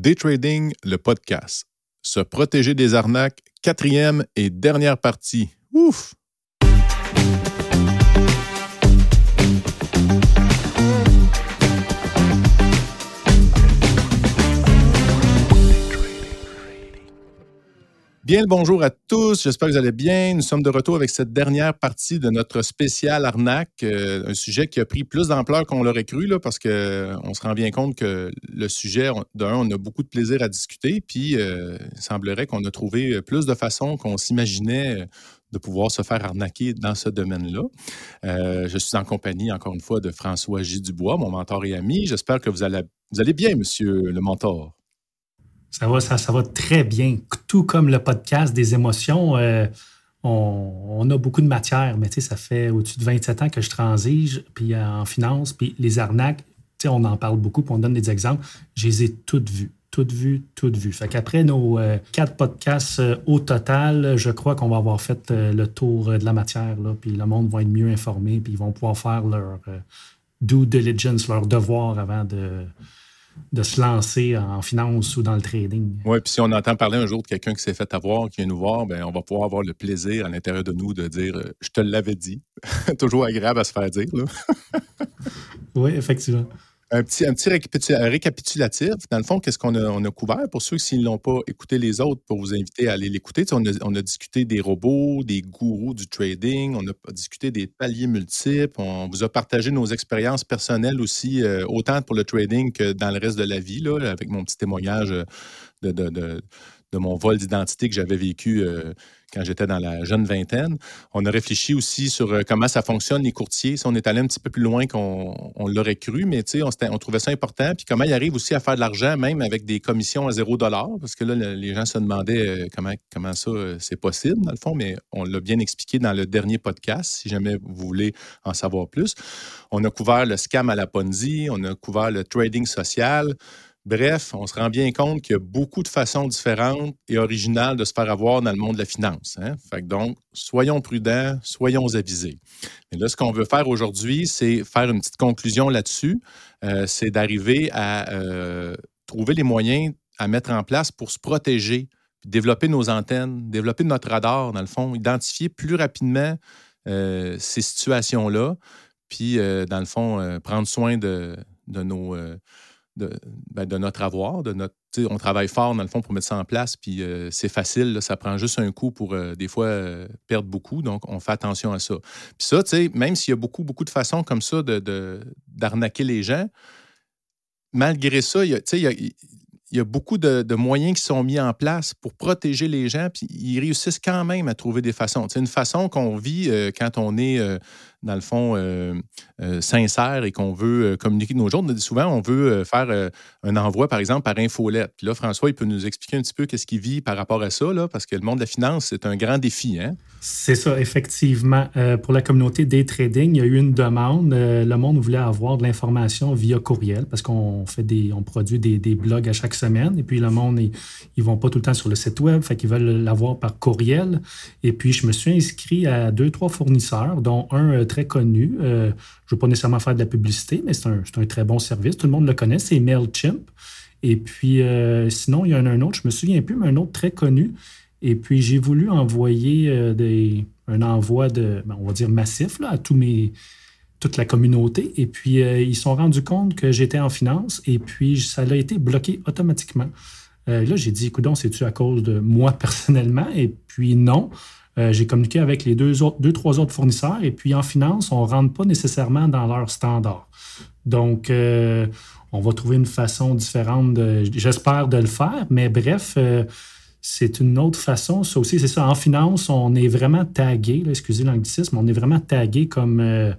Day Trading, le podcast. Se protéger des arnaques, quatrième et dernière partie. Ouf! Bien le bonjour à tous, j'espère que vous allez bien. Nous sommes de retour avec cette dernière partie de notre spécial arnaque, euh, un sujet qui a pris plus d'ampleur qu'on l'aurait cru, parce qu'on euh, se rend bien compte que le sujet, d'un, on a beaucoup de plaisir à discuter, puis euh, il semblerait qu'on a trouvé plus de façons qu'on s'imaginait de pouvoir se faire arnaquer dans ce domaine-là. je suis en compagnie, encore une fois, de François J. Dubois, mon mentor et ami. J'espère que vous allez bien, monsieur le mentor. Ça va, ça, va très bien. Tout comme le podcast des émotions, euh, on, a beaucoup de matière, mais ça fait au-dessus de 27 ans que je transige puis euh, en finance, puis les arnaques, on en parle beaucoup, puis on donne des exemples. Je les ai toutes vues toutes vues, toutes vues. Fait qu'après nos euh, quatre podcasts au total, je crois qu'on va avoir fait le tour de la matière, là, puis le monde va être mieux informé, puis ils vont pouvoir faire leur due diligence, leur devoir avant de, de se lancer en finance ou dans le trading. Oui, puis si on entend parler un jour de quelqu'un qui s'est fait avoir, qui vient nous voir, ben on va pouvoir avoir le plaisir à l'intérieur de nous de dire euh, Je te l'avais dit. Toujours agréable à se faire dire. oui, effectivement un petit, un petit récapitulatif. Dans le fond, qu'est-ce qu'on a, couvert? Pour ceux qui ne l'ont pas écouté les autres, pour vous inviter à aller l'écouter, on a, discuté des robots, des gourous du trading, on a discuté des paliers multiples, on vous a partagé nos expériences personnelles aussi, euh, autant pour le trading que dans le reste de la vie, là, avec mon petit témoignage euh, de, de, de mon vol d'identité que j'avais vécu. Euh, quand j'étais dans la jeune vingtaine. On a réfléchi aussi sur euh, comment ça fonctionne, les courtiers. On est allé un petit peu plus loin qu'on l'aurait cru, mais on, trouvait ça important. Puis comment ils arrivent aussi à faire de l'argent, même avec des commissions à zéro dollar, parce que là, les gens se demandaient euh, comment, comment ça, c'est possible, dans le fond, mais on l'a bien expliqué dans le dernier podcast, si jamais vous voulez en savoir plus. On a couvert le scam à la Ponzi, on a couvert le trading social, Bref, on se rend bien compte qu'il y a beaucoup de façons différentes et originales de se faire avoir dans le monde de la finance. Hein. Donc, soyons prudents, soyons avisés. Mais là, ce qu'on veut faire aujourd'hui, c'est faire une petite conclusion là-dessus. Euh, c'est d'arriver à euh, trouver les moyens à mettre en place pour se protéger, développer nos antennes, développer notre radar, dans le fond, identifier plus rapidement euh, ces situations-là, puis, dans le fond, prendre soin de nos ben, de, notre avoir, de notre. On travaille fort, dans le fond, pour mettre ça en place, puis euh, c'est facile, ça prend juste un coup pour euh, des fois euh, perdre beaucoup, donc on fait attention à ça. Puis ça, tu sais, même s'il y a beaucoup, beaucoup de façons comme ça d'arnaquer de, les gens, malgré ça, il y a, il y a, beaucoup de, moyens qui sont mis en place pour protéger les gens, puis ils réussissent quand même à trouver des façons. C'est une façon qu'on vit quand on est, dans le fond, euh, sincère et qu'on veut communiquer de nos jours. Souvent, on veut faire un envoi, par exemple, par infolette. Puis là, François, il peut nous expliquer un petit peu qu'est-ce qu'il vit par rapport à ça, là, parce que le monde de la finance, c'est un grand défi. Hein? C'est ça, effectivement. pour la communauté des trading, il y a eu une demande. le monde voulait avoir de l'information via courriel parce qu'on fait des, on produit des, des blogs à chaque semaine. Et puis, le monde, ils ne vont pas tout le temps sur le site web, fait qu'ils veulent l'avoir par courriel. Et puis, je me suis inscrit à deux, trois fournisseurs, dont un euh, très connu. Euh, je ne veux pas nécessairement faire de la publicité, mais c'est un, un, très bon service. Tout le monde le connaît, c'est MailChimp. Et puis, euh, sinon, il y en a un autre, je me souviens plus, mais un autre très connu. Et puis, j'ai voulu envoyer des, un envoi de, ben, on va dire massif là, à tous mes, toute la communauté. Et puis, euh, ils se sont rendus compte que j'étais en finance et puis ça a été bloqué automatiquement. Euh, là, j'ai dit, écoute, c'est-tu à cause de moi personnellement? Et puis, non. Euh, j'ai communiqué avec les deux, autres, deux, trois autres fournisseurs. Et puis, en finance, on ne rentre pas nécessairement dans leurs standards. Donc, on va trouver une façon différente, j'espère, de le faire. Mais bref, c'est une autre façon. Ça aussi, c'est ça. En finance, on est vraiment tagué, excusez l'anglicisme, on est vraiment tagué comme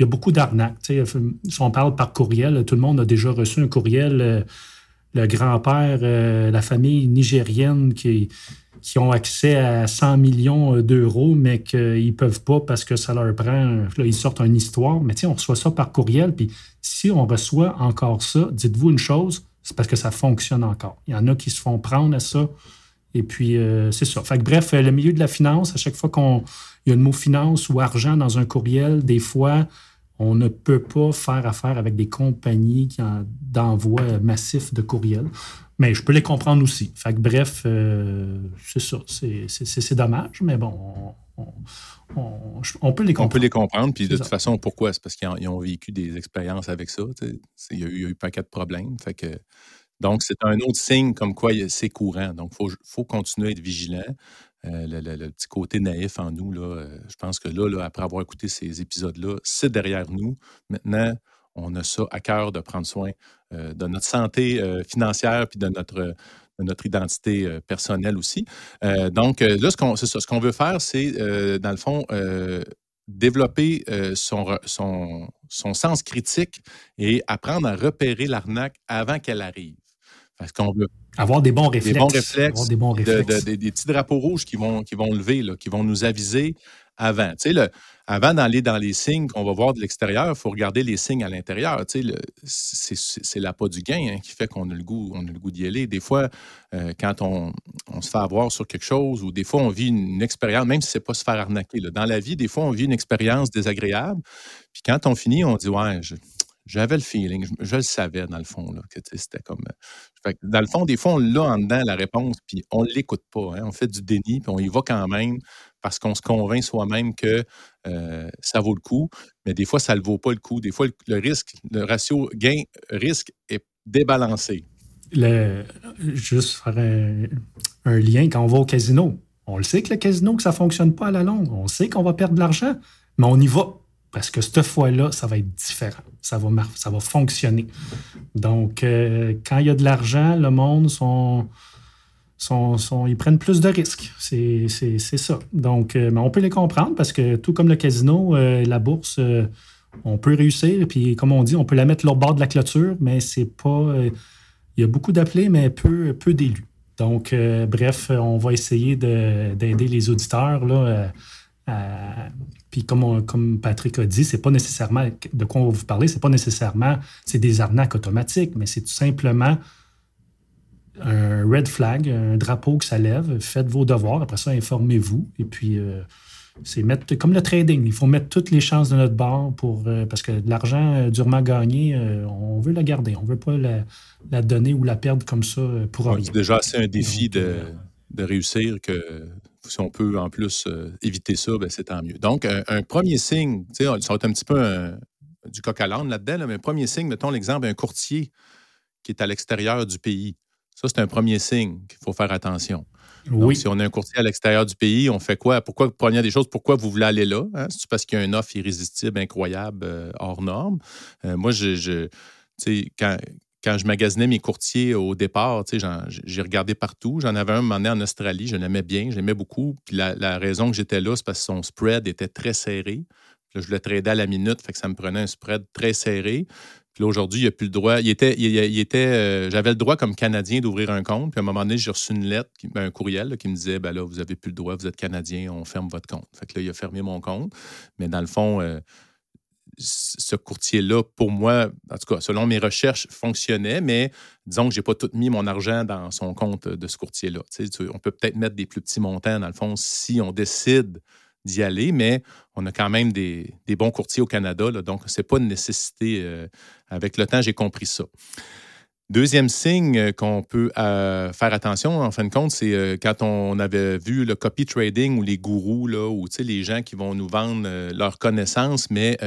il y a beaucoup d'arnaques. Si on parle par courriel, tout le monde a déjà reçu un courriel. Euh, le grand-père, euh, la famille nigérienne qui, qui ont accès à 100 millions euh, d'euros, mais qu'ils ne peuvent pas parce que ça leur prend. Là, ils sortent une histoire. Mais on reçoit ça par courriel. Puis si on reçoit encore ça, dites-vous une chose, c'est parce que ça fonctionne encore. Il y en a qui se font prendre à ça. Et puis, c'est ça. Fait bref, le milieu de la finance, à chaque fois qu'il y a le mot finance ou argent dans un courriel, des fois, on ne peut pas faire affaire avec des compagnies qui d'envoi massif de courriels. Mais je peux les comprendre aussi. Fait que, bref, c'est ça. C'est dommage, mais bon, on, peut les comprendre. On peut les comprendre. Puis de toute façon, pourquoi? C'est parce qu'ils ont, vécu des expériences avec ça. Il y, a eu, un paquet de problèmes. Fait que, donc, c'est un autre signe comme quoi c'est courant. Donc, il faut, continuer à être vigilant. Euh, le, petit côté naïf en nous, là, euh, je pense que là, après avoir écouté ces épisodes-là, c'est derrière nous. Maintenant, on a ça à cœur de prendre soin euh, de notre santé financière puis de notre, notre identité personnelle aussi. donc, là, ce qu'on veut faire, c'est, dans le fond, développer son, son, son, sens critique et apprendre à repérer l'arnaque avant qu'elle arrive. Parce qu'on veut avoir des bons réflexes. Des bons réflexes. des, bons réflexes. des petits drapeaux rouges qui vont, qui vont lever, là, qui vont nous aviser avant. D'aller dans les signes qu'on va voir de l'extérieur, il faut regarder les signes à l'intérieur. Tu sais, c'est l'appât du gain hein, qui fait qu'on a le goût, on a le goût d'y aller. Des fois, euh, quand on, se fait avoir sur quelque chose, ou des fois, on vit une, expérience, même si c'est pas se faire arnaquer. Dans la vie, des fois, on vit une expérience désagréable. Puis quand on finit, on dit Ouais, j'avais le feeling, je, le savais dans le fond, là, que c'était comme. Euh, dans le fond, des fois, on l'a en dedans la réponse, puis on ne l'écoute pas. Hein. on fait du déni, puis on y va quand même parce qu'on se convainc soi-même que euh, ça vaut le coup, mais des fois, ça ne vaut pas le coup. Des fois, le, risque, le ratio gain-risque est débalancé. Juste faire un, un, lien quand on va au casino. On le sait que le casino, que ça ne fonctionne pas à la longue. On sait qu'on va perdre de l'argent, mais on y va parce que cette fois-là, ça va être différent. Ça va, ça va fonctionner. Donc, euh, quand il y a de l'argent, le monde, ils prennent plus de risques. C'est ça. Donc, euh, mais on peut les comprendre parce que tout comme le casino, euh, la bourse, on peut réussir. Puis, comme on dit, on peut la mettre au bord de la clôture, mais c'est pas. il y a beaucoup d'appelés, mais peu, peu d'élus. Donc, bref, on va essayer d'aider les auditeurs là, puis comme, comme Patrick a dit, c'est pas nécessairement de quoi on va vous parler, c'est pas nécessairement c'est des arnaques automatiques, mais c'est tout simplement un red flag, un drapeau que ça lève. Faites vos devoirs, après ça informez-vous et puis euh, c'est mettre comme le trading, il faut mettre toutes les chances de notre bord pour euh, parce que l'argent euh, durement gagné, on veut la garder, on veut pas la, donner ou la perdre comme ça pour rien. C'est déjà assez un défi de, de réussir que si on peut en plus euh, éviter ça, ben, c'est tant mieux. Donc, un, premier signe, ça va être un petit peu du coq à l'âne là-dedans, mais un premier signe, mettons l'exemple d'un courtier qui est à l'extérieur du pays. Ça, c'est un premier signe qu'il faut faire attention. oui. si on a un courtier à l'extérieur du pays, on fait quoi? Pourquoi, première des choses, pourquoi vous voulez aller là? Hein? C'est parce qu'il y a une offre irrésistible, incroyable, euh, hors norme? Euh, moi, je, je quand, quand je magasinais mes courtiers au départ, j'ai regardé partout. J'en avais un moment donné en Australie, je l'aimais bien, j'aimais beaucoup. Puis la, raison que j'étais là, c'est parce que son spread était très serré. là, je le tradais à la minute, fait que ça me prenait un spread très serré. Puis aujourd'hui, il a plus le droit. Il était, euh, j'avais le droit comme Canadien d'ouvrir un compte. Puis à un moment donné, j'ai reçu une lettre, un courriel qui me disait ben là, vous n'avez plus le droit, vous êtes Canadien, on ferme votre compte. Fait que là, il a fermé mon compte. Mais dans le fond, euh, ce courtier-là, pour moi, en tout cas, selon mes recherches, fonctionnait, mais disons que je n'ai pas tout mis mon argent dans son compte de ce courtier-là. on peut peut-être mettre des plus petits montants, dans le fond, si on décide d'y aller, mais on a quand même des, bons courtiers au Canada, donc ce n'est pas une nécessité. Euh, avec le temps, j'ai compris ça. Deuxième signe euh, qu'on peut euh, faire attention, en fin de compte, c'est euh, quand on avait vu le copy trading ou les gourous, là, ou les gens qui vont nous vendre leurs connaissances, mais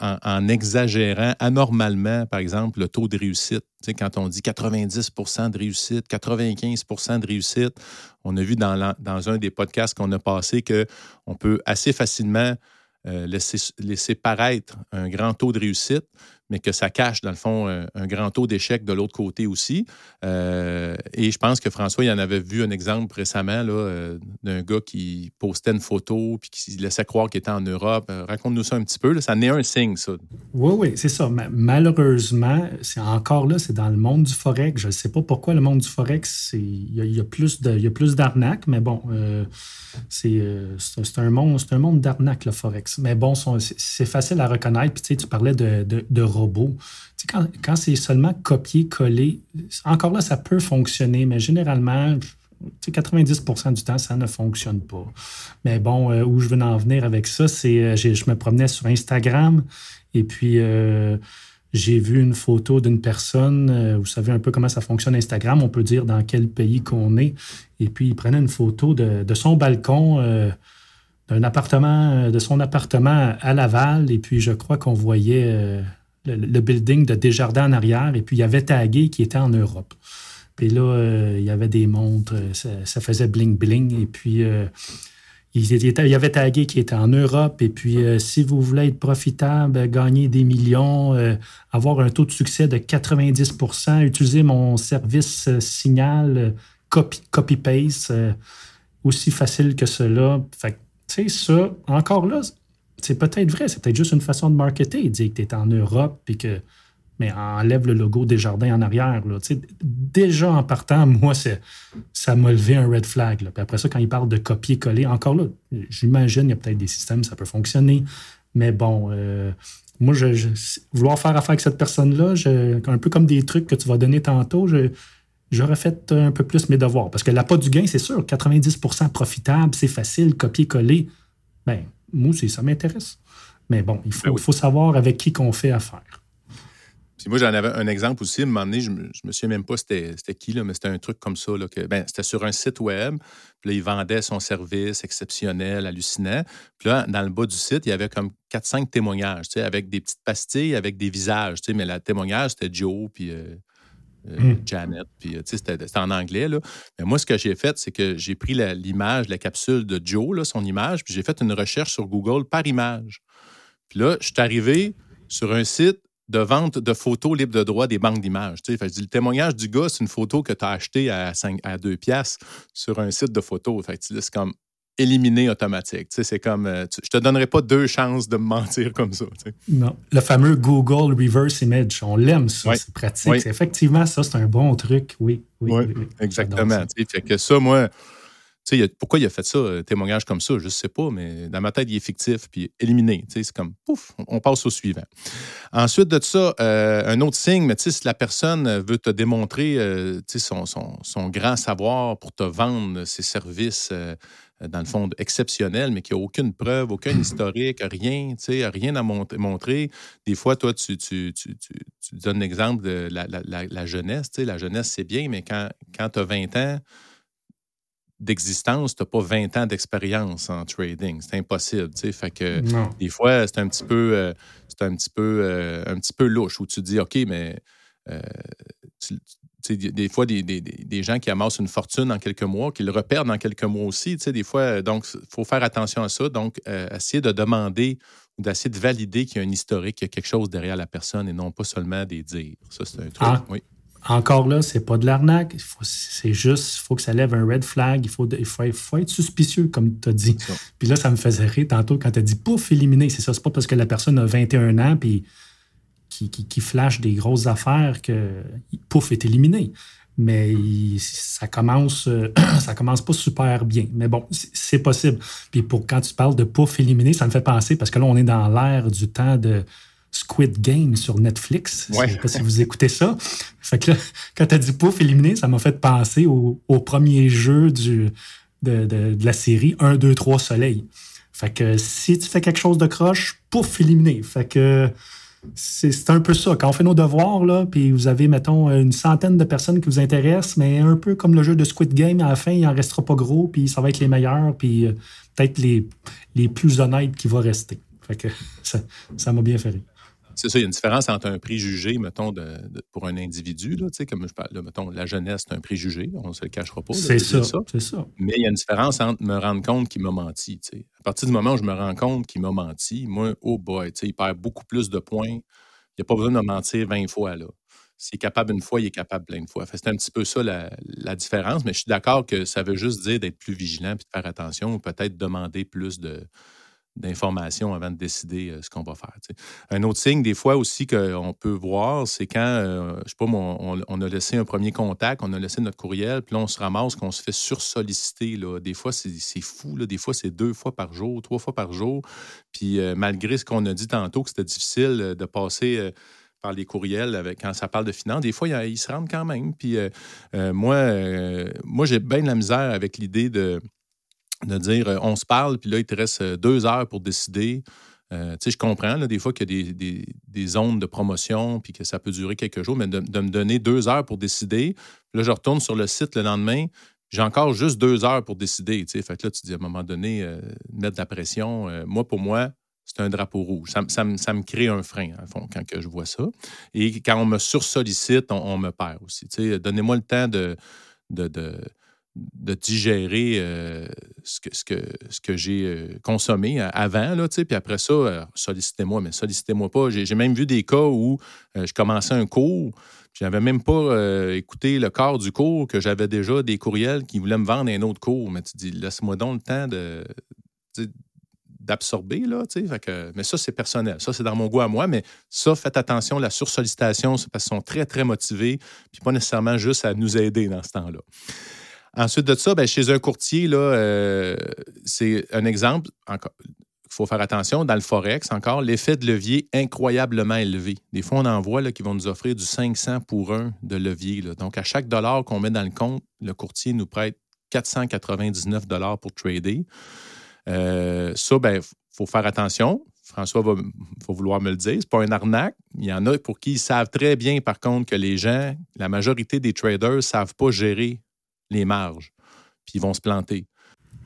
en, exagérant anormalement, par exemple, le taux de réussite. quand on dit 90% de réussite, 95% de réussite, on a vu dans, dans un des podcasts qu'on a passé qu'on peut assez facilement laisser, laisser paraître un grand taux de réussite, mais que ça cache, dans le fond, un, grand taux d'échec de l'autre côté aussi. Euh, et je pense que François, il en avait vu un exemple récemment là, euh, d'un gars qui postait une photo puis qui laissait croire qu'il était en Europe. Euh, raconte-nous ça un petit peu. Ça n'est un signe, ça. Oui, oui, c'est ça. Malheureusement, c'est encore là, c'est dans le monde du Forex. Je ne sais pas pourquoi le monde du Forex, il y, a, plus d'arnaques, mais bon, c'est un monde, un monde d'arnaques, le Forex. Mais bon, c'est facile à reconnaître. Puis tu, sais, tu parlais de, de robot. quand, c'est seulement copier-coller, encore là, ça peut fonctionner, mais généralement, 90% du temps, ça ne fonctionne pas. Mais bon, euh, où je veux en venir avec ça, c'est euh, je me promenais sur Instagram et puis euh, j'ai vu une photo d'une personne, vous savez un peu comment ça fonctionne Instagram, on peut dire dans quel pays qu'on est, et puis il prenait une photo de, son balcon, d'un appartement, de son appartement à Laval, et puis je crois qu'on voyait le, building de Desjardins en arrière, et puis il y avait tagué qui était en Europe. Puis là, euh, il y avait des montres, euh, ça, faisait bling-bling, et puis euh, il, y avait tagué qui était en Europe, et puis si vous voulez être profitable, gagner des millions, avoir un taux de succès de 90% utiliser mon service signal copy-paste, aussi facile que cela. Fait tu sais, ça, encore là, c'est peut-être vrai, c'est peut-être juste une façon de marketer, dire que tu es en Europe puis que. Mais enlève le logo des jardins en arrière. Là. Déjà en partant, moi, ça m'a levé un red flag. Puis après ça, quand il parle de copier-coller, encore là, j'imagine il y a peut-être des systèmes, ça peut fonctionner. Mais bon, euh, moi, je, vouloir faire affaire avec cette personne-là, un peu comme des trucs que tu vas donner tantôt, j'aurais fait un peu plus mes devoirs. Parce que la pas du gain, c'est sûr, 90% profitable, c'est facile, copier-coller. Ben, moi aussi, ça m'intéresse. Mais bon, il faut, ben savoir avec qui qu'on fait affaire. Puis moi, j'en avais un exemple aussi. À un moment donné, je ne me, souviens même pas c'était qui, là, mais c'était un truc comme ça. Là, que, ben, c'était sur un site web. Puis là, il vendait son service exceptionnel, hallucinant. Puis là, dans le bas du site, il y avait comme 4-5 témoignages, avec des petites pastilles, avec des visages. Mais le témoignage, c'était Joe, puis euh, euh, hmm. Janet, puis euh, c'était en anglais. Là. Mais moi, ce que j'ai fait, c'est que j'ai pris l'image, la, capsule de Joe, là, son image, puis j'ai fait une recherche sur Google par image. Puis là, je suis arrivé sur un site de vente de photos libres de droit des banques d'images. Je dis, le témoignage du gars, c'est une photo que tu as achetée à, 5, à 2 piastres sur un site de photos. c'est comme éliminé automatique. C'est comme, euh, je te donnerai pas deux chances de me mentir comme ça. Non. Le fameux Google Reverse Image, on l'aime, ça, c'est pratique. Effectivement, ça, c'est un bon truc, oui. Oui, exactement. Fait que ça, moi, pourquoi il a fait ça, un témoignage comme ça, je ne sais pas, mais dans ma tête, il est fictif, puis éliminé. C'est comme, pouf, on passe au suivant. Ensuite de ça, euh, un autre signe, mais si la personne veut te démontrer euh, son, son, son, grand savoir pour te vendre ses services, dans le fond, exceptionnel, mais qui n'a aucune preuve, aucun historique, rien, rien à montrer. Des fois, toi, tu, tu, tu, tu donnes l'exemple de la, la, la, jeunesse. La jeunesse, c'est bien, mais quand, quand tu as 20 ans d'existence, tu n'as pas 20 ans d'expérience en trading. C'est impossible. Fait que des fois, c'est un petit peu, euh, c'est un petit peu, euh, un petit peu louche où tu te dis, OK, mais euh, des fois, des, des, gens qui amassent une fortune en quelques mois, qui le reperdent en quelques mois aussi. Des fois, donc, il faut faire attention à ça. Donc, euh, essayer de demander ou d'essayer de valider qu'il y a un historique, qu'il y a quelque chose derrière la personne et non pas seulement des dires. Ça, c'est un truc. Ah, oui. Encore là, c'est pas de l'arnaque. C'est juste, il faut que ça lève un red flag. Il faut, il faut, être suspicieux, comme tu as dit. Puis là, ça me faisait rire tantôt quand tu as dit pouf, éliminé. C'est ça. C'est pas parce que la personne a 21 ans puis qui, flash des grosses affaires que pouf est éliminé. Mais ça commence, ça commence pas super bien. Mais bon, c'est possible. Puis pour quand tu parles de pouf éliminé, ça me fait penser parce que là, on est dans l'ère du temps de Squid Game sur Netflix. Je sais pas si vous écoutez ça. Fait que là, quand tu as dit pouf éliminé, ça m'a fait penser au, premier jeu du, de, de, la série 1, 2, 3 Soleil. Fait que si tu fais quelque chose de croche, pouf éliminé. Fait que c'est un peu ça. Quand on fait nos devoirs, là, puis vous avez, mettons, une centaine de personnes qui vous intéressent, mais un peu comme le jeu de Squid Game, à la fin, il n'en restera pas gros, puis ça va être les meilleurs, puis euh, peut-être les, plus honnêtes qui vont rester. Ça m'a bien fait rire c'est ça, il y a une différence entre un préjugé, mettons, pour un individu, là, comme je parle, mettons, la jeunesse, c'est un préjugé, on ne se le cachera pas. C'est ça, c'est ça. Mais il y a une différence entre me rendre compte qu'il m'a menti. À partir du moment où je me rends compte qu'il m'a menti, moi, oh boy, il perd beaucoup plus de points. Il n'y a pas besoin de mentir 20 fois, là. S'il est capable une fois, il est capable plein de fois. C'est un petit peu ça la, la différence, mais je suis d'accord que ça veut juste dire d'être plus vigilant et de faire attention ou peut-être demander plus de, d'informations avant de décider euh, ce qu'on va faire. Un autre signe, des fois aussi, qu'on peut voir, c'est quand, euh, je sais pas, on, a laissé un premier contact, on a laissé notre courriel, puis là, on se ramasse qu'on se fait sursolliciter. Des fois, c'est fou. Là. Des fois, c'est deux fois par jour, trois fois par jour. Puis euh, malgré ce qu'on a dit tantôt, que c'était difficile de passer par les courriels quand ça parle de finances. Des fois, ils, se rendent quand même. Puis moi, moi j'ai bien de la misère avec l'idée de de dire on se parle, puis là, il te reste deux heures pour décider. Euh, je comprends là, des fois qu'il y a des, zones de promotion puis que ça peut durer quelques jours, mais de, me donner deux heures pour décider. Là, je retourne sur le site le lendemain. J'ai encore juste deux heures pour décider. Fait que là, tu dis à un moment donné, mettre de la pression. Moi, pour moi, c'est un drapeau rouge. Ça, me crée un frein, à fond, quand je vois ça. Et quand on me sursollicite, on, on me perd aussi. Donnez-moi le temps de digérer euh, ce que, ce que, ce que j'ai euh, consommé avant, là, puis après ça, euh, sollicitez-moi, mais sollicitez-moi pas. J'ai même vu des cas où je commençais un cours, je n'avais même pas écouté le corps du cours, que j'avais déjà des courriels qui voulaient me vendre un autre cours. Mais tu dis, laisse-moi donc le temps de, d'absorber, là, mais ça, c'est personnel. Ça, c'est dans mon goût à moi, mais ça, faites attention, la sursollicitation, c'est parce qu'ils sont très, très motivés, puis pas nécessairement juste à nous aider dans ce temps-là. Ensuite de ça, ben, chez un courtier, là, euh, c'est un exemple. Il faut faire attention. Dans le Forex, encore, l'effet de levier incroyablement élevé. Des fois, on en voit là, qui vont nous offrir du 500 pour 1 de levier. Donc, à chaque dollar qu'on met dans le compte, le courtier nous prête 499 dollars pour trader. Euh, ça, il ben, faut faire attention. François va, va, vouloir me le dire. C'est pas un arnaque. Il y en a pour qui ils savent très bien, par contre, que les gens, la majorité des traders, ne savent pas gérer les marges, puis ils vont se planter.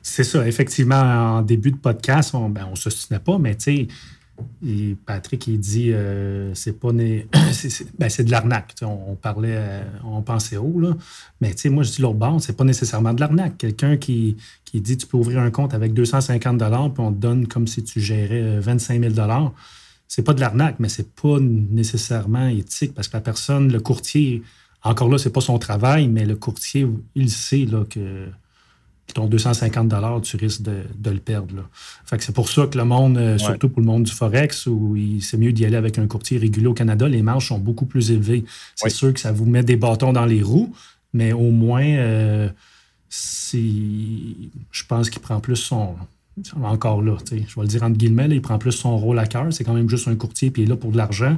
C'est ça, effectivement, en début de podcast, on ben, ne se pas, mais tu sais, Patrick, il dit euh, c'est pas ben, c'est de l'arnaque. On, parlait, euh, on pensait haut, là. Mais tu sais, moi, je dis l'autre bord, c'est pas nécessairement de l'arnaque. Quelqu'un qui, dit tu peux ouvrir un compte avec 250 puis on te donne comme si tu gérais 25 000 c'est pas de l'arnaque, mais c'est pas nécessairement éthique parce que la personne, le courtier, encore là, ce n'est pas son travail, mais le courtier, il sait là, que ton 250 tu risques de, le perdre. Fait que c'est pour ça que le monde, euh, surtout pour le monde du Forex, où c'est mieux d'y aller avec un courtier régulier au Canada, les marges sont beaucoup plus élevées. C'est sûr que ça vous met des bâtons dans les roues, mais au moins, euh, je pense qu'il prend plus son. Encore là, je vais le dire entre guillemets, il prend plus son rôle à cœur. C'est quand même juste un courtier, puis il est là pour de l'argent.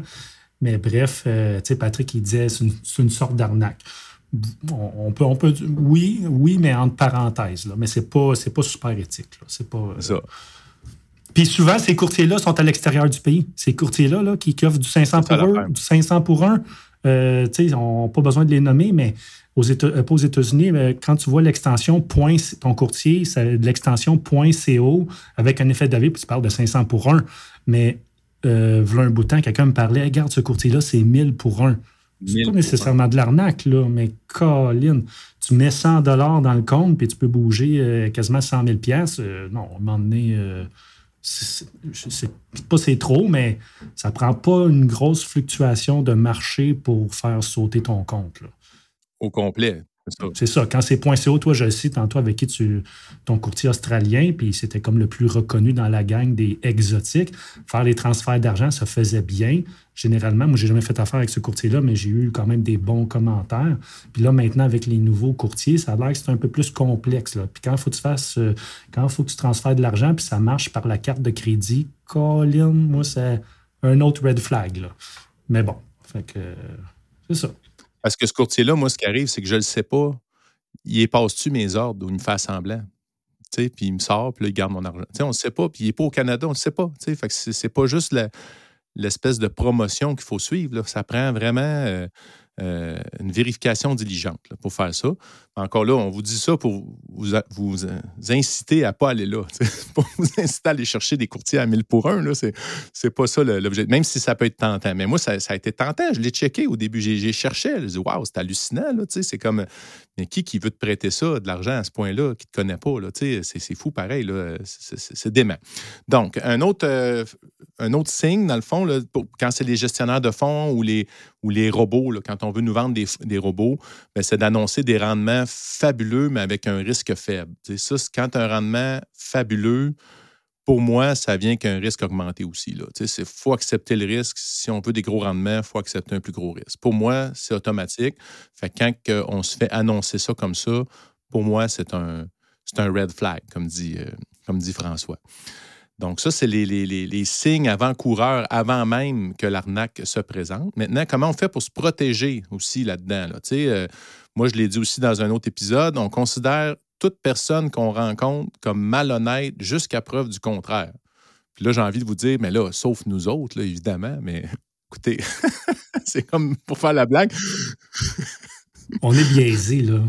Mais bref, euh, tu sais, Patrick, il disait c'est une, sorte d'arnaque. On, peut, on peut, oui, oui, mais entre parenthèses, là, mais c'est pas, pas super éthique. C'est pas. Euh, ça. Puis souvent, ces courtiers-là sont à l'extérieur du pays. Ces courtiers-là là, qui, offrent du 500 pour un, du 500 pour un, euh, on n'a pas besoin de les nommer, mais aux États, pas aux États-Unis, quand tu vois l'extension point, ton courtier, c'est l'extension .co avec un effet de puis tu parles de 500 pour un. Mais euh, voilà un bout de temps, quelqu'un me parlait, regarde, ce courtier-là, c'est 1000 pour un. C'est pas nécessairement de l'arnaque, là, mais Colin, tu mets 100 dollars dans le compte puis tu peux bouger euh, quasiment 100 000 pièces. Non, à un moment donné, euh, c'est pas c'est trop, mais ça prend pas une grosse fluctuation de marché pour faire sauter ton compte. Au complet. C'est ça. Quand c'est .co, toi, je le sais tantôt avec qui tu. ton courtier australien, puis c'était comme le plus reconnu dans la gang des exotiques. Faire les transferts d'argent, ça faisait bien. Généralement, moi, j'ai jamais fait affaire avec ce courtier-là, mais j'ai eu quand même des bons commentaires. Puis là, maintenant, avec les nouveaux courtiers, ça a l'air que c'est un peu plus complexe. Puis quand faut que tu fasses. Euh, quand faut que tu transfères de l'argent, puis ça marche par la carte de crédit, Colin, moi, c'est un autre red flag. Mais bon, fait que. c'est ça. Parce que ce courtier-là, moi, ce qui arrive, c'est que je ne le sais pas. Il passe-tu mes ordres ou il me fait semblant? Puis il me sort, puis là, il garde mon argent. on ne sait pas. Puis il n'est pas au Canada, on ne sait pas. Fait que c'est pas juste l'espèce de promotion qu'il faut suivre. Ça prend vraiment. Euh, euh, une vérification diligente pour faire ça. Encore là, on vous dit ça pour vous, vous inciter à ne pas aller là. pour vous inciter à aller chercher des courtiers à 1000 pour 1. Ce n'est pas ça l'objet. Même si ça peut être tentant. Mais moi, ça, a été tentant. Je l'ai checké au début. J'ai cherché. Je dit Waouh, c'est hallucinant. C'est comme mais qui qui veut te prêter ça, de l'argent à ce point-là, qui ne te connaît pas? C'est fou pareil. C'est dément. Donc, un autre, euh, un autre signe, dans le fond, là, quand c'est les gestionnaires de fonds ou les, ou les robots, quand on veut nous vendre des, robots, ben, c'est d'annoncer des rendements fabuleux, mais avec un risque faible. ça, quand un rendement fabuleux, pour moi, ça vient qu'un risque augmenté aussi. Il faut accepter le risque. Si on veut des gros rendements, il faut accepter un plus gros risque. Pour moi, c'est automatique. Fait quand on se fait annoncer ça comme ça, pour moi, c'est un, un red flag, comme dit, euh, comme dit François. Donc, ça, c'est les, signes avant-coureurs, avant même que l'arnaque se présente. Maintenant, comment on fait pour se protéger aussi là-dedans? Là? Euh, moi, je l'ai dit aussi dans un autre épisode, on considère toute personne qu'on rencontre comme malhonnête jusqu'à preuve du contraire. Puis là, j'ai envie de vous dire, mais là, sauf nous autres, évidemment, mais écoutez, c'est comme pour faire la blague. On est biaisé, là.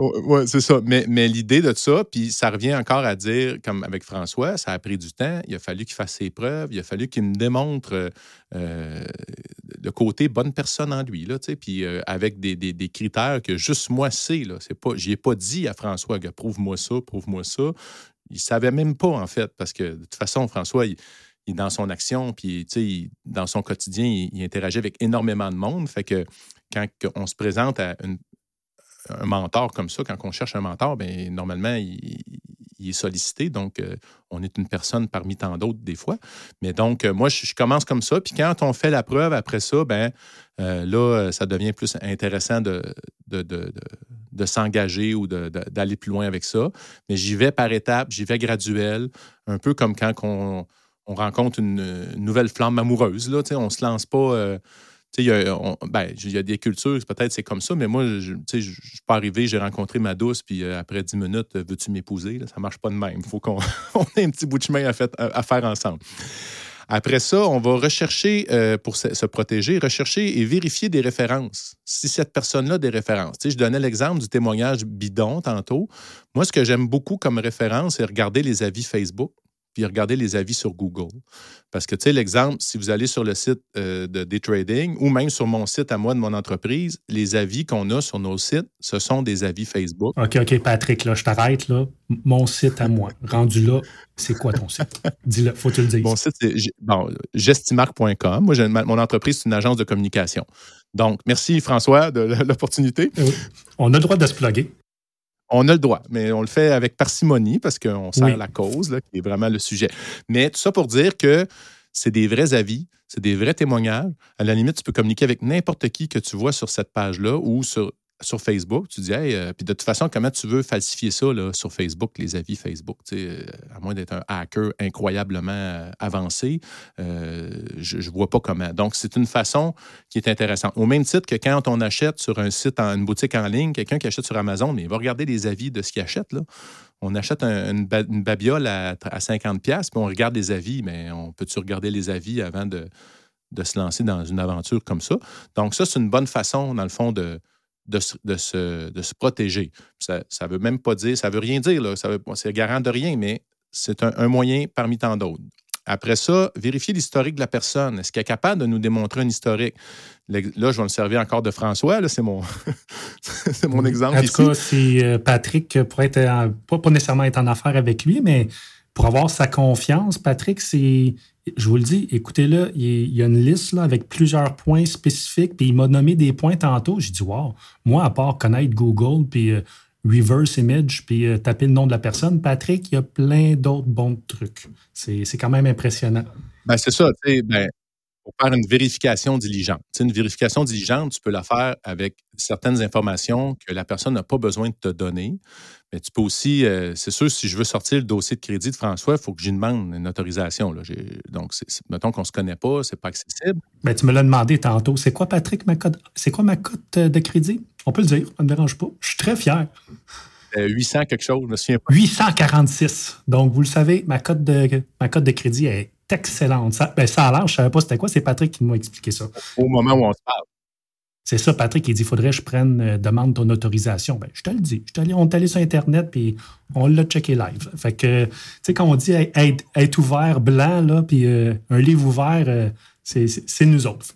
Oui, c'est ça. Mais, mais l'idée de ça, puis ça revient encore à dire, comme avec François, ça a pris du temps. Il a fallu qu'il fasse ses preuves. Il a fallu qu'il me démontre euh, le côté bonne personne en lui. Là, puis euh, avec des, des, critères que juste moi sais. Je n'y ai pas dit à François que prouve-moi ça, prouve-moi ça. Il ne savait même pas, en fait, parce que de toute façon, François, il, est dans son action, puis dans son quotidien, il, il, interagit avec énormément de monde. Fait que quand on se présente à une, un mentor comme ça, quand on cherche un mentor, bien, normalement, il, est sollicité. Donc, euh, on est une personne parmi tant d'autres des fois. Mais donc, euh, moi, je, commence comme ça. Puis quand on fait la preuve après ça, ben là, ça devient plus intéressant de, de, s'engager ou d'aller plus loin avec ça. Mais j'y vais par étapes, j'y vais graduel, un peu comme quand on, rencontre une, nouvelle flamme amoureuse. Là, on ne se lance pas il y, ben, y a des cultures, peut-être c'est comme ça, mais moi, je ne suis pas arrivé, j'ai rencontré ma douce, puis euh, après 10 minutes, euh, veux-tu m'épouser? Ça ne marche pas de même. Il faut qu'on ait un petit bout de chemin à, à, faire ensemble. Après ça, on va rechercher, euh, pour se, protéger, rechercher et vérifier des références. Si cette personne-là a des références. je donnais l'exemple du témoignage bidon tantôt. Moi, ce que j'aime beaucoup comme référence, c'est regarder les avis Facebook puis regardez les avis sur Google. Parce que, tu sais, l'exemple, si vous allez sur le site euh, de de Trading ou même sur mon site à moi de mon entreprise, les avis qu'on a sur nos sites, ce sont des avis Facebook. OK, OK, Patrick, là, je t'arrête, là. Mon site à moi, rendu là, c'est quoi ton site? Dis-le, faut que tu le dises. Mon site, c'est bon, gestimarc.com. Moi, mon entreprise, c'est une agence de communication. Donc, merci François de l'opportunité. On a le droit de se plugger. On a le droit, mais on le fait avec parcimonie parce qu'on sert la cause, qui est vraiment le sujet. Mais tout ça pour dire que c'est des vrais avis, c'est des vrais témoignages. À la limite, tu peux communiquer avec n'importe qui que tu vois sur cette page-là ou sur sur Facebook, tu dis, hey, euh, puis de toute façon, comment tu veux falsifier ça sur Facebook, les avis Facebook? Euh, à moins d'être un hacker incroyablement euh, avancé, je ne vois pas comment. Donc, c'est une façon qui est intéressante. Au même titre que quand on achète sur un site, en, une boutique en ligne, quelqu'un qui achète sur Amazon, mais il va regarder les avis de ce qu'il achète. On achète une, babiole à, à 50$, puis on regarde les avis, mais on peut-tu regarder les avis avant de, de se lancer dans une aventure comme ça? Donc, ça, c'est une bonne façon, dans le fond, de de, se, de se protéger. Ça ne veut même pas dire, ça veut rien dire, là, c'est garant de rien, mais c'est un, moyen parmi tant d'autres. Après ça, vérifier l'historique de la personne. Est-ce qu'elle est capable de nous démontrer un historique? Là, je vais me servir encore de François. C'est mon, mon exemple. En tout cas, si euh, Patrick pourrait être, pas nécessairement être en affaire avec lui, mais pour avoir sa confiance, Patrick, c'est je vous le dis, écoutez-le, il y a une liste là, avec plusieurs points spécifiques, puis il m'a nommé des points tantôt. J'ai dit, wow, moi, à part connaître Google, puis euh, reverse image, puis euh, taper le nom de la personne, Patrick, il y a plein d'autres bons trucs. C'est quand même impressionnant. Ben, c'est ça, tu sais, ben, pour faire une vérification diligente. une vérification diligente, tu peux la faire avec certaines informations que la personne n'a pas besoin de te donner. Mais tu peux aussi, euh, c'est sûr, si je veux sortir le dossier de crédit de François, il faut que j'y demande une autorisation. Là. Donc, mettons qu'on ne se connaît pas, c'est pas accessible. Mais ben, tu me l'as demandé tantôt. C'est quoi, Patrick, ma cote? C'est quoi ma cote de crédit? On peut le dire, ça ne me dérange pas. Je suis très fier. 800 euh, quelque chose, je me souviens pas. 846. Donc, vous le savez, ma cote de, ma cote de crédit est excellente. Ça, ben, ça a l'air, je ne savais pas c'était quoi. C'est Patrick qui m'a expliqué ça. Au moment où on se parle. C'est ça, Patrick, il dit il faudrait que je prenne, euh, demande ton autorisation. Ben, je te le dis. Je allé, on est allé sur Internet puis on l'a checké live. Fait que, tu sais, quand on dit être, ouvert blanc, là, puis euh, un livre ouvert, euh, c'est nous autres.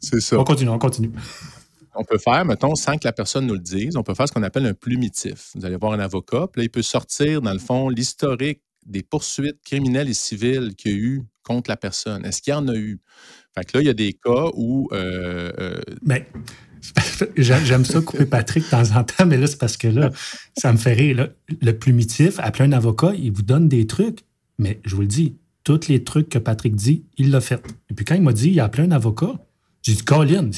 C'est ça. On continue, on continue. On peut faire, mettons, sans que la personne nous le dise, on peut faire ce qu'on appelle un plumitif. Vous allez voir un avocat, puis là, il peut sortir, dans le fond, l'historique des poursuites criminelles et civiles qu'il y a eu contre la personne. Est-ce qu'il y en a eu? Fait que là, il y a des cas où. Euh, euh, mais j'aime ça couper Patrick de temps en temps, mais là, c'est parce que là, ça me fait rire. Le plumitif, appeler un avocat, il vous donne des trucs, mais je vous le dis, tous les trucs que Patrick dit, il l'a fait. Et puis quand il m'a dit, il a appelé un avocat, j'ai dit, Colin,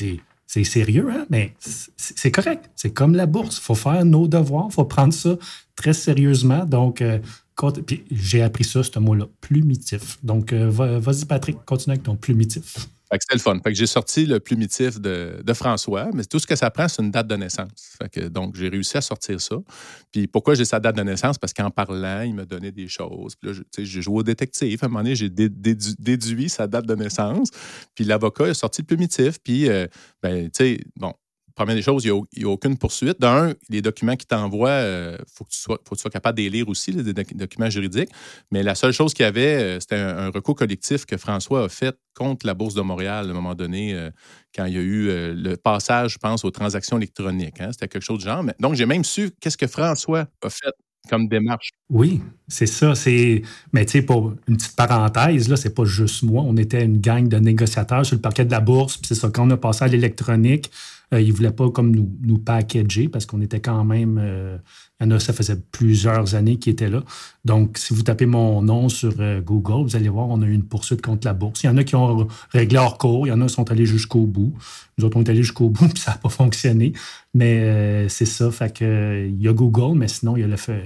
c'est sérieux, hein? mais c'est correct. C'est comme la bourse. Il faut faire nos devoirs, il faut prendre ça très sérieusement. Donc, euh, j'ai appris ça, ce mot-là, plumitif. Donc, euh, vas-y, Patrick, continue avec ton plumitif. C'était le fun. Fait que j'ai sorti le plumitif de, François, mais tout ce que ça prend, c'est une date de naissance. Fait que, donc, j'ai réussi à sortir ça. Puis pourquoi j'ai sa date de naissance? Parce qu'en parlant, il me donnait des choses. Puis là, j'ai joué au détective. À un moment donné, j'ai déduit sa date de naissance. Puis l'avocat a sorti le plumitif. Puis, euh, ben, tu sais, bon, première des choses, il n'y a, aucune poursuite. D'un, les documents qu'il t'envoie, il euh, faut, que tu sois, capable de les lire aussi, les documents juridiques. Mais la seule chose qu'il y avait, euh, c'était un, recours collectif que François a fait contre la Bourse de Montréal à un moment donné, euh, quand il y a eu le passage, je pense, aux transactions électroniques. Hein. C'était quelque chose de genre. donc, j'ai même su qu'est-ce que François a fait comme démarche. Oui, c'est ça. C'est... Mais tu pour une petite parenthèse, là, c'est pas juste moi. On était une gang de négociateurs sur le parquet de la bourse. Puis c'est ça, quand on a passé à l'électronique, euh, ils ne voulaient pas comme nous, nous packager parce qu'on était quand même. Euh, il y en a, ça faisait plusieurs années qu'ils étaient là. Donc, si vous tapez mon nom sur euh, Google, vous allez voir, on a eu une poursuite contre la bourse. Il y en a qui ont réglé hors cours, il y en a qui sont allés jusqu'au bout. Nous autres, on est allés jusqu'au bout, puis ça n'a pas fonctionné. Mais c'est ça. Fait que, il y a Google, mais sinon, il y a le fait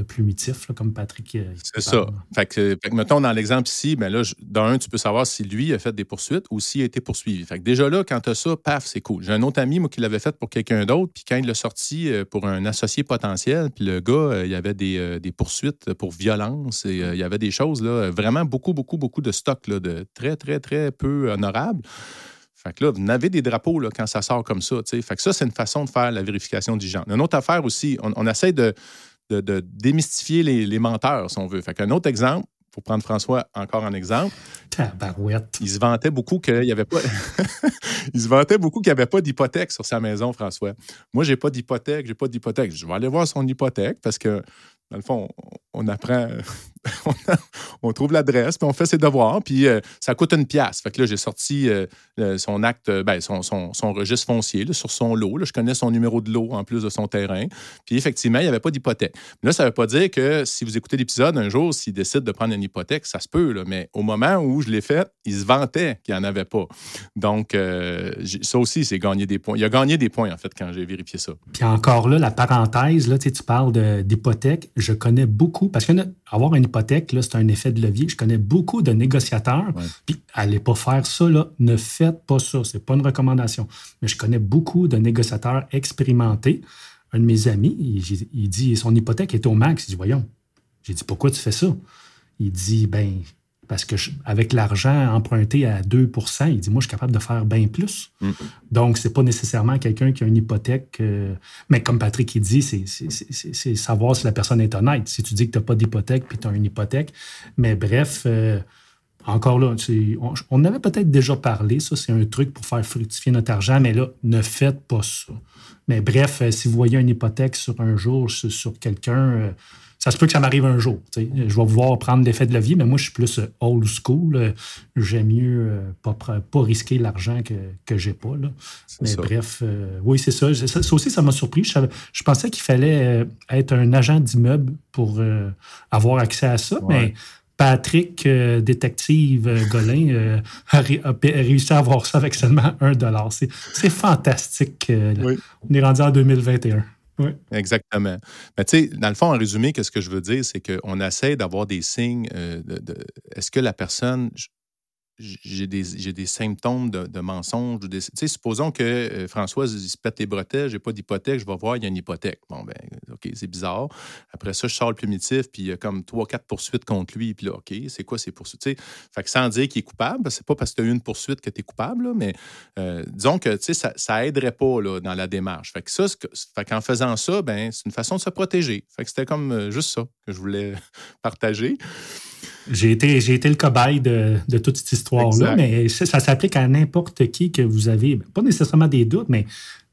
le plumitif, comme Patrick. Euh, c'est ça. Fait que, mettons, dans l'exemple ici, ben là, d'un, tu peux savoir si lui a fait des poursuites ou s'il a été poursuivi. Fait que déjà là, quand tu as ça, paf, c'est cool. J'ai un autre ami, moi, qui l'avait fait pour quelqu'un d'autre, puis quand il l'a sorti euh, pour un associé potentiel, puis le gars, euh, il y avait des, poursuites pour violence et il y avait des choses, là, vraiment beaucoup, beaucoup, beaucoup de stock, là, de très, très, très peu honorables. Fait que là, vous avez des drapeaux là, quand ça sort comme ça. Fait que ça, c'est une façon de faire la vérification du genre. Une autre affaire aussi, on essaie de, de, démystifier les, menteurs, si on veut. Fait qu'un autre exemple, pour prendre François encore en exemple. Tabarouette. Il se vantait beaucoup qu'il n'y avait pas. il se vantait beaucoup qu'il n'y avait pas d'hypothèque sur sa maison, François. Moi, j'ai pas d'hypothèque, j'ai pas d'hypothèque. Je vais aller voir son hypothèque parce que dans le fond, on apprend, on, trouve l'adresse, puis on fait ses devoirs, puis euh, ça coûte une pièce. Fait que là, j'ai sorti euh, son acte, ben, son, registre foncier sur son lot. je connais son numéro de lot en plus de son terrain. Puis effectivement, il n'y avait pas d'hypothèque. Là, ça ne veut pas dire que si vous écoutez l'épisode, un jour, s'il décide de prendre une hypothèque, ça se peut. mais au moment où je l'ai fait, il se vantait qu'il n'y en avait pas. Donc, euh, ça aussi, c'est gagner des points. Il a gagné des points, en fait, quand j'ai vérifié ça. Puis encore là, la parenthèse, là, tu parles d'hypothèque je connais beaucoup, parce qu'avoir une hypothèque, c'est un effet de levier. Je connais beaucoup de négociateurs. Puis, allez pas faire ça, là. ne faites pas ça. C'est pas une recommandation. Mais je connais beaucoup de négociateurs expérimentés. Un de mes amis, il, il dit son hypothèque est au max. Il dit Voyons. J'ai dit Pourquoi tu fais ça? Il dit Ben, parce que avec l'argent emprunté à 2% il dit Moi, je suis capable de faire bien plus. Mm. Donc, ce n'est pas nécessairement quelqu'un qui a une hypothèque. Euh, mais comme Patrick il dit, c'est savoir si la personne est honnête. Si tu dis que tu n'as pas d'hypothèque puis tu as une hypothèque. Mais bref, euh, encore là, on, on, avait peut-être déjà parlé. Ça, c'est un truc pour faire fructifier notre argent. Mais là, ne faites pas ça. Mais bref, euh, si vous voyez une hypothèque sur un jour sur quelqu'un, ça se peut que ça m'arrive un jour. Je vais vouloir prendre l'effet de levier, mais moi, je suis plus euh, old school. J'aime mieux euh, pas, pas risquer l'argent que, que j'ai pas. Mais bref, euh, oui, c'est ça. ça. aussi, ça m'a surpris. Je, pensais qu'il fallait être un agent d'immeuble pour avoir accès à ça, mais Patrick, détective Golin, a, réussi à avoir ça avec seulement un dollar. C'est fantastique. On est rendu en 2021. Exactement. Mais tu sais, dans le fond, en résumé, qu'est-ce que je veux dire, c'est qu'on essaie d'avoir des signes euh, de, est-ce que la personne, j'ai des, des, symptômes de, mensonge. Supposons que euh, Françoise il se pète les bretelles, j'ai pas d'hypothèque, je vais voir, il y a une hypothèque. Bon, ben, OK, c'est bizarre. Après ça, je sors le primitif, puis il y a comme trois, quatre poursuites contre lui, puis là, OK, c'est quoi ces poursuites? fait que sans dire qu'il est coupable, c'est pas parce que tu as eu une poursuite que tu es coupable, mais euh, disons que ça, ça aiderait pas là, dans la démarche. Fait que ça, fait qu'en faisant ça, ben, c'est une façon de se protéger. Fait que c'était comme euh, juste ça que je voulais partager. J'ai été, j'ai été le cobaye de, toute cette histoire-là, mais ça, s'applique à n'importe qui que vous avez, pas nécessairement des doutes, mais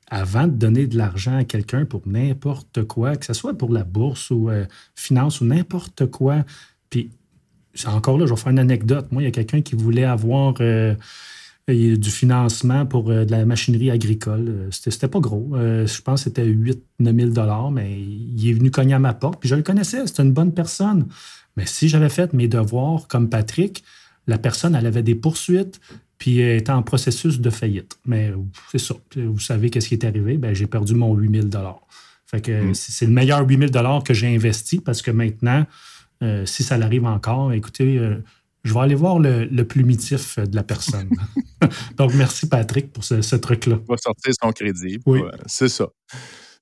avant de donner de l'argent à quelqu'un pour n'importe quoi, que ce soit pour la bourse ou euh, finance ou n'importe quoi, puis encore là, je vais faire une anecdote. Moi, il y a quelqu'un qui voulait avoir euh, du financement pour euh, de la machinerie agricole. C'était, pas gros. je pense que c'était 8 9 000 mais il est venu cogner à ma porte, puis je le connaissais, c'était une bonne personne. Mais si j'avais fait mes devoirs comme Patrick, la personne, elle avait des poursuites, puis elle était en processus de faillite. Mais c'est ça. Vous savez qu'est-ce qui est arrivé? Ben, j'ai perdu mon 8000 Fait que mm. c'est le meilleur 8000 que j'ai investi parce que maintenant, euh, si ça l'arrive encore, écoutez, euh, je vais aller voir le, plumitif de la personne. Donc, merci Patrick pour ce, truc-là. Il va sortir son crédit. Oui. c'est ça.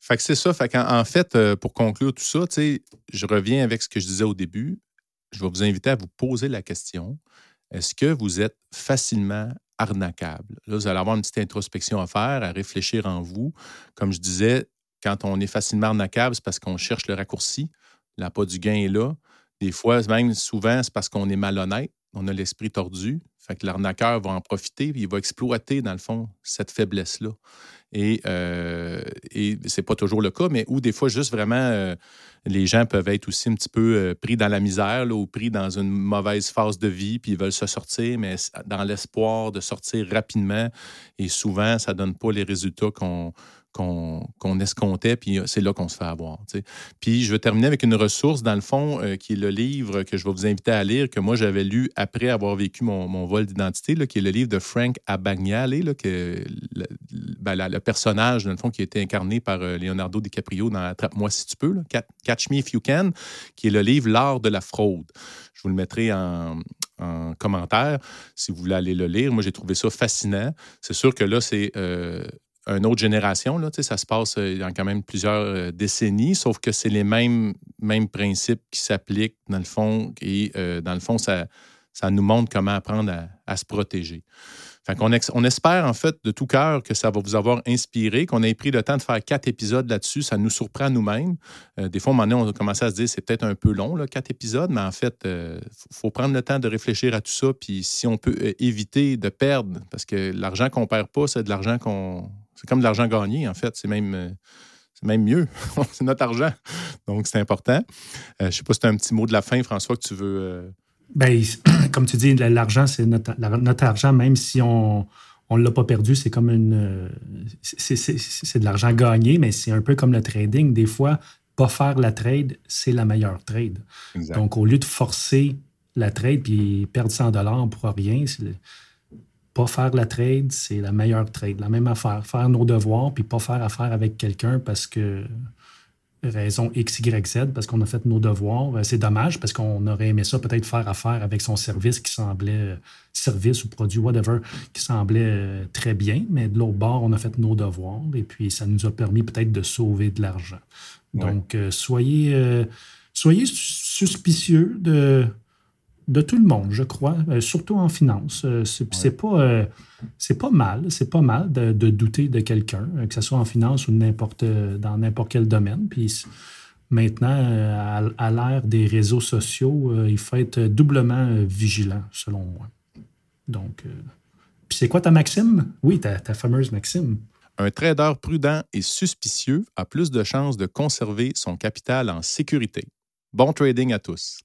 Fait que c'est ça. Fait en, fait, euh, pour conclure tout ça, je reviens avec ce que je disais au début. Je vais vous inviter à vous poser la question est-ce que vous êtes facilement arnaquable? Là, vous allez avoir une petite introspection à faire, à réfléchir en vous. Comme je disais, quand on est facilement arnaquable, c'est parce qu'on cherche le raccourci. L'appât du gain est là. Des fois, même souvent, c'est parce qu'on est malhonnête, on a l'esprit tordu. Fait que l'arnaqueur va en profiter, puis il va exploiter, dans le fond, cette faiblesse-là. Et, euh, et c'est pas toujours le cas, mais où des fois, juste vraiment, euh, les gens peuvent être aussi un petit peu euh, pris dans la misère ou pris dans une mauvaise phase de vie, puis ils veulent se sortir, mais dans l'espoir de sortir rapidement. Et souvent, ça donne pas les résultats qu'on qu'on escomptait, puis c'est là qu'on se fait avoir. Puis je veux terminer avec une ressource, dans le fond, euh, qui est le livre que je vais vous inviter à lire, que moi j'avais lu après avoir vécu mon, vol d'identité, qui est le livre de Frank Abagnale, que, ben, le, personnage, dans le fond, qui a été incarné par euh, Leonardo DiCaprio dans Attrape-moi si tu peux, Catch Me If You Can, qui est le livre L'art de la fraude. Je vous le mettrai en, commentaire si vous voulez aller le lire. Moi, j'ai trouvé ça fascinant. C'est sûr que là, c'est euh, une autre génération. Là, ça se passe euh, dans quand même plusieurs euh, décennies, sauf que c'est les mêmes, mêmes principes qui s'appliquent dans le fond. Et euh, dans le fond, ça, ça nous montre comment apprendre à, se protéger. Fait on, on, espère en fait de tout cœur que ça va vous avoir inspiré, qu'on ait pris le temps de faire quatre épisodes là-dessus. Ça nous surprend nous-mêmes. des fois, à moment donné, on a commencé à se dire c'est peut-être un peu long, là, quatre épisodes, mais en fait, il faut prendre le temps de réfléchir à tout ça. Puis si on peut éviter de perdre, parce que l'argent qu'on perd pas, c'est de l'argent qu'on c'est comme de l'argent gagné, en fait. C'est même, euh, même mieux. c'est notre argent. Donc, c'est important. Euh, je ne sais pas si tu as un petit mot de la fin, François, que tu veux. Euh, ben, comme tu dis, l'argent, c'est notre, argent, même si on ne l'a pas perdu, c'est comme une. C'est de l'argent gagné, mais c'est un peu comme le trading. Des fois, pas faire la trade, c'est la meilleure trade. Donc, au lieu de forcer la trade puis perdre 100 pour rien, pas faire la trade, c'est la meilleure trade. La même affaire. Faire nos devoirs, puis pas faire affaire avec quelqu'un parce que raison X, Y, Z, parce qu'on a fait nos devoirs. Euh, c'est dommage parce qu'on aurait aimé ça peut-être faire affaire avec son service qui semblait, euh, service ou produit, whatever, qui semblait euh, très bien, mais de l'autre bord, on a fait nos devoirs et puis ça nous a permis peut-être de sauver de l'argent. Donc, soyez, soyez suspicieux de, de tout le monde, je crois, euh, surtout en finance. Euh, c'est pas, euh, c'est pas mal, c'est pas mal de, douter de quelqu'un, que ce soit en finance ou n'importe, dans n'importe quel domaine. Puis maintenant, à, l'ère des réseaux sociaux, il faut être doublement vigilant, selon moi. Donc, puis c'est quoi ta maxime? Oui, ta, ta fameuse maxime. Un trader prudent et suspicieux a plus de chances de conserver son capital en sécurité. Bon trading à tous.